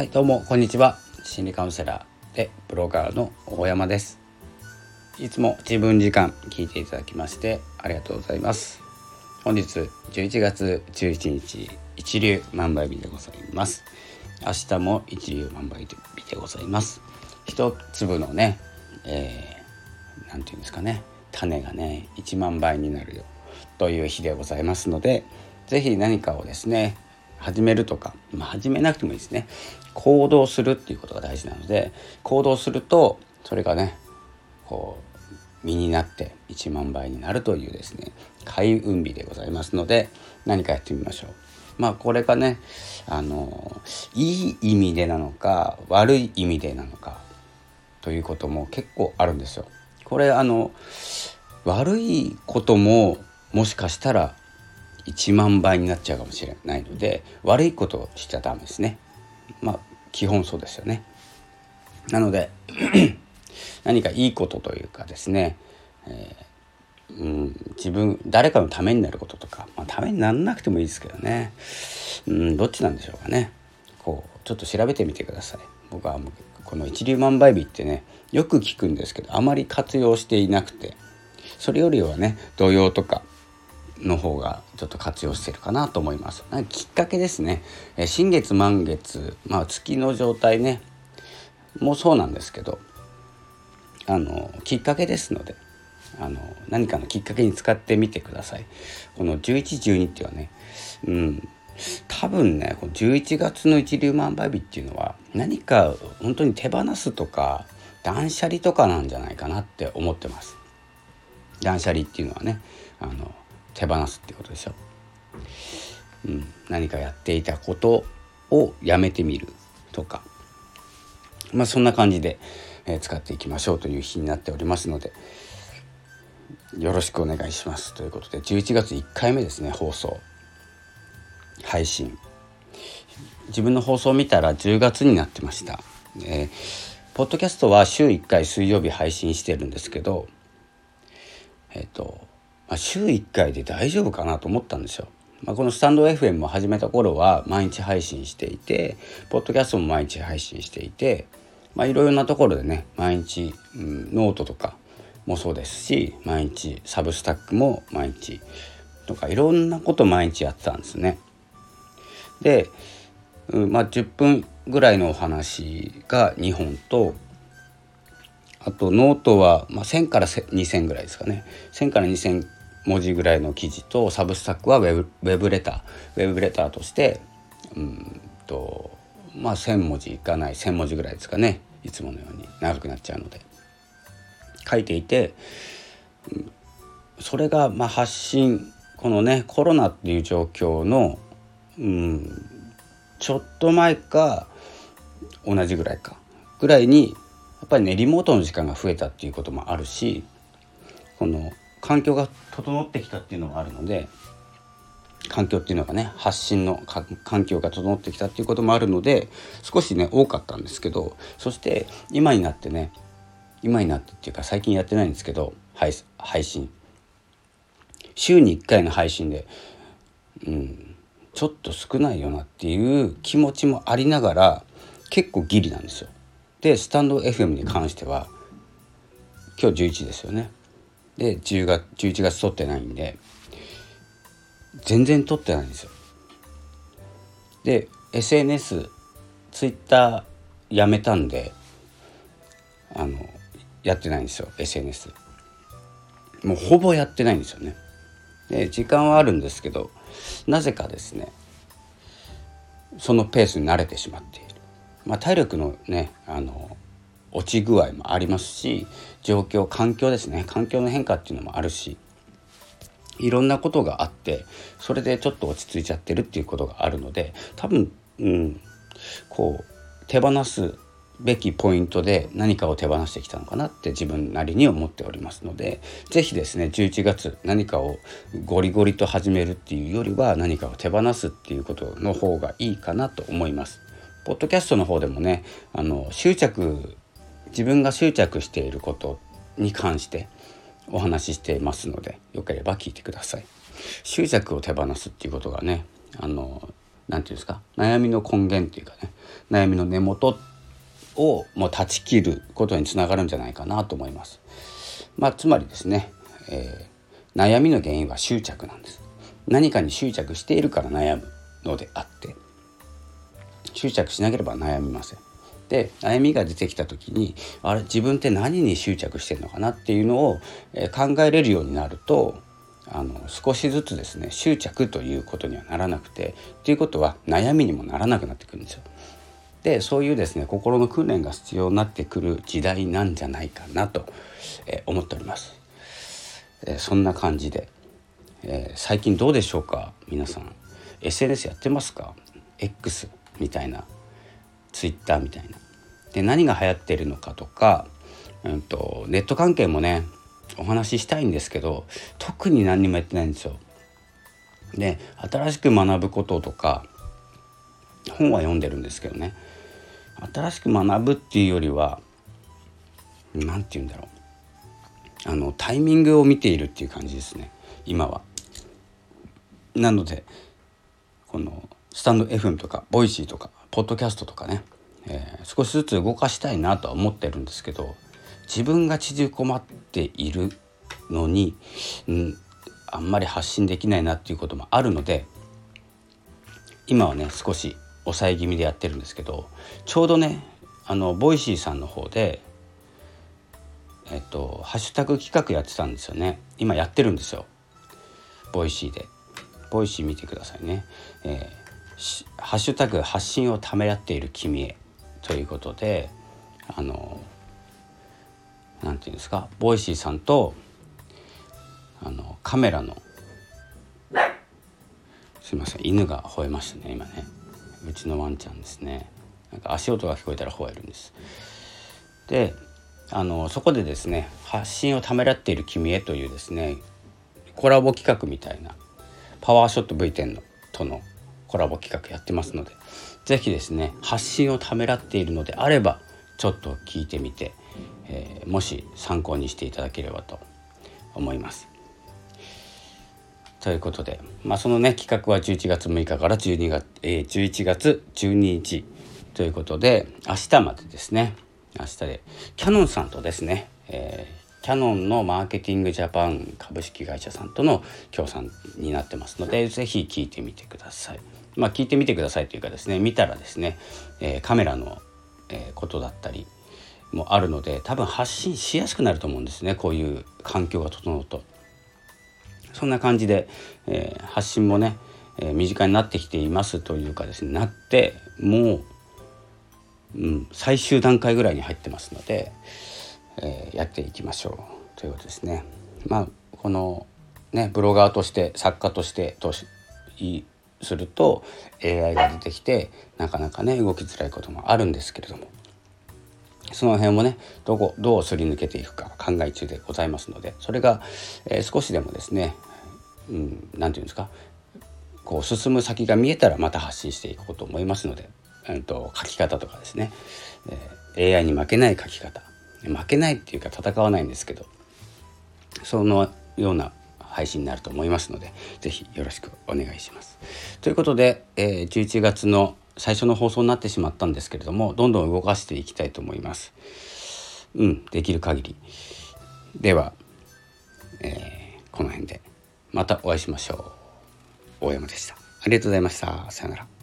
はいどうもこんにちは。心理カウンセラーでブロガーの大山です。いつも自分時間聞いていただきましてありがとうございます。本日11月11日一流万倍日でございます。明日も一流万倍日でございます。一粒のね、えー、なんていうんですかね。種がね1万倍になるよという日でございますので是非何かをですね始めるとか、まあ、始めなくてもいいですね行動するっていうことが大事なので行動するとそれがねこう身になって1万倍になるというですね開運日でございますので何かやってみましょう。まあこれがねあのいい意味でなのか悪い意味でなのかということも結構あるんですよ。これあの悪いことももしかしたら1万倍になっちゃうかもしれないので悪いことをしちゃダメですね。まあ基本そうですよね。なので 何かいいことというかですね、えー、うん、自分誰かのためになることとか、まあ、ためにならなくてもいいですけどね、うん、どっちなんでしょうかね。こうちょっと調べてみてください。僕はこの一粒万倍日ってねよく聞くんですけどあまり活用していなくてそれよりはね土曜とかの方がちょっと活用してるかなと思います。きっかけですね。え新月満月、まあ、月の状態ねもうそうなんですけどあのきっかけですのであの何かのきっかけに使ってみてください。この1112っていうのはね、うん、多分ねこの11月の一粒万倍日っていうのは何か本当に手放すとか断捨離とかなんじゃないかなって思ってます。断捨離っていうのはねあの手放すってことでしょ、うん、何かやっていたことをやめてみるとか。まあそんな感じで、えー、使っていきましょうという日になっておりますので。よろしくお願いしますということで。11月1回目ですね放送配信。自分の放送を見たら10月になってました、えー、ポッドキャストは週1回水曜日配信してるんですけどえっ、ー、とまあ、週1回で大丈夫かなと思ったんですよ。まあ、このスタンド FM も始めた頃は毎日配信していてポッドキャストも毎日配信していてまいろいろなところでね毎日、うん、ノートとかもそうですし毎日 Substack も毎日とかいろんなこと毎日やってたんですね。で、うん、まあ10分ぐらいのお話が2本とあとノートは、まあ、1,000から2,000ぐらいですかね1,000から2,000文字ぐらいの記事と Substack はウェブウェブレター。ウェブレターとしてうんとまあ1,000文字いかない1,000文字ぐらいですかね。いつものように長くなっちゃうので。書いていて、それがまあ発信このねコロナっていう状況の、うん、ちょっと前か同じぐらいかぐらいにやっぱりねリモートの時間が増えたっていうこともあるしこの環境が整ってきたっていうのがあるので環境っていうのがね発信の環境が整ってきたっていうこともあるので少しね多かったんですけどそして今になってね今になってっていうか最近やってないんですけど配配信週に1回の配信でうんちょっと少ないよなっていう気持ちもありながら結構ギリなんですよ。でスタンド FM に関しては今日11ですよね。で10月11月撮ってないんで全然撮ってないんですよ。で SNS ツイッターやめたんであのやってないんですよ SNS もうほぼやってないんですよね。で時間はあるんですけどなぜかですねそのペースに慣れてしまっている。まあ体力のねあの落ち具合もありますし状況環境ですね環境の変化っていうのもあるしいろんなことがあってそれでちょっと落ち着いちゃってるっていうことがあるので多分、うん、こう手放すべきポイントで何かを手放してきたのかなって自分なりに思っておりますので是非ですね11月何かをゴリゴリと始めるっていうよりは何かを手放すっていうことの方がいいかなと思います。ポッドキャストの方でもねあの執着自分が執着していることに関してお話ししていますのでよければ聞いてください。執着を手放すっていうことがねあの何て言うんですか？悩みの根源っていうかね悩みの根元をもう断ち切ることにつながるんじゃないかなと思います。まあ、つまりですね、えー、悩みの原因は執着なんです。何かに執着しているから悩むのであって執着しなければ悩みません。で悩みが出てきた時にあれ自分って何に執着してるのかなっていうのを、考えれるようになるとあの少しずつですね執着ということにはならなくてっていうことは悩みにもならなくなってくるんですよ。でそういうですね心の訓練が必要になってくる時代なんじゃないかなと、え思っております。えそんな感じで、えー、最近どうでしょうか皆さん SNS やってますか？X みたいな Twitter みたいな。で何が流行ってるのかとか、うんと、ネット関係もねお話ししたいんですけど特に何にもやってないんですよ。で新しく学ぶこととか本は読んでるんですけどね新しく学ぶっていうよりは何て言うんだろうあのタイミングを見ているっていう感じですね今は。なのでこのスタンド FM とか Voicy とかポッドキャストとかね、えー、少しずつ動かしたいなとは思ってるんですけど自分が縮こまっているのに、うん、あんまり発信できないなっていうこともあるので今はね少し抑え気味でやってるんですけどちょうどねあの Voicy さんの方でえっとハッシュタグ企画やってたんですよね。今やってるんですよ。Voicy で。 Voicy 見てくださいね、えー、ハッシュタグ発信をためらっている君へということであのなんていうんですか？ Voicy さんとあのカメラのすいません犬が吠えましたね今ね。うちのワンちゃんですね。なんか足音が聞こえたら吠えるんです。であのそこでですね発信をためらっている君へというですねコラボ企画みたいなパワーショット V10 のとのコラボ企画やってますので是非ですね発信をためらっているのであればちょっと聞いてみて、えー、もし参考にしていただければと思います。ということで、まあ、そのね企画は11月6日から12月、えー、11月12日ということで明日までですね明日でキャノンさんとですね、えー、キャノンのマーケティングジャパン株式会社さんとの協賛になってますので是非聞いてみてください。まあ、聞いてみてくださいというかですね見たらですね、えー、カメラの、えー、ことだったりもあるので多分発信しやすくなると思うんですねこういう環境が整うと。そんな感じで、えー、発信もね、えー、身近になってきていますというかですねなってもう、うん、最終段階ぐらいに入ってますので、えー、やっていきましょうということですね。まあこのねブロガーとして作家としてとしすると AI が出てきてなかなかね動きづらいこともあるんですけれども。その辺もねどこどうすり抜けていくか考え中でございますのでそれが、えー、少しでもですね何、うん、て言うんですかこう進む先が見えたらまた発信していこうと思いますので、えーと、書き方とかですね、えー、AI に負けない書き方。負けないっていうか戦わないんですけどそのような配信になると思いますので是非よろしくお願いします。ということで、えー、11月の最初の放送になってしまったんですけれどもどんどん動かしていきたいと思います。うん、できる限り。では、えー、この辺でまたお会いしましょう。大山でした。ありがとうございました。さよなら。